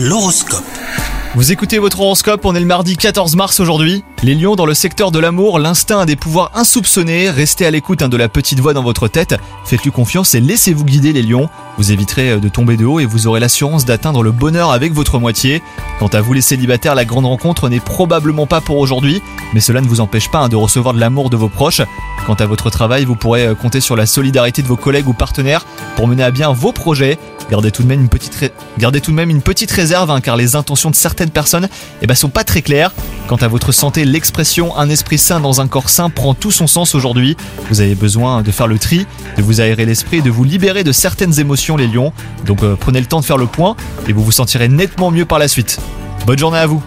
L'horoscope. Vous écoutez votre horoscope, on est le mardi 14 mars aujourd'hui. Les lions dans le secteur de l'amour, l'instinct a des pouvoirs insoupçonnés, restez à l'écoute hein, de la petite voix dans votre tête, faites-lui confiance et laissez-vous guider les lions. Vous éviterez euh, de tomber de haut et vous aurez l'assurance d'atteindre le bonheur avec votre moitié. Quant à vous les célibataires, la grande rencontre n'est probablement pas pour aujourd'hui, mais cela ne vous empêche pas hein, de recevoir de l'amour de vos proches. Quant à votre travail, vous pourrez euh, compter sur la solidarité de vos collègues ou partenaires pour mener à bien vos projets. Gardez tout de même une petite, réserve hein, car les intentions de certaines personnes eh ben, sont pas très claires. Quant à votre santé, l'expression un esprit sain dans un corps sain prend tout son sens aujourd'hui. Vous avez besoin de faire le tri, de vous aérer l'esprit, de vous libérer de certaines émotions les lions. Donc euh, prenez le temps de faire le point et vous vous sentirez nettement mieux par la suite. Bonne journée à vous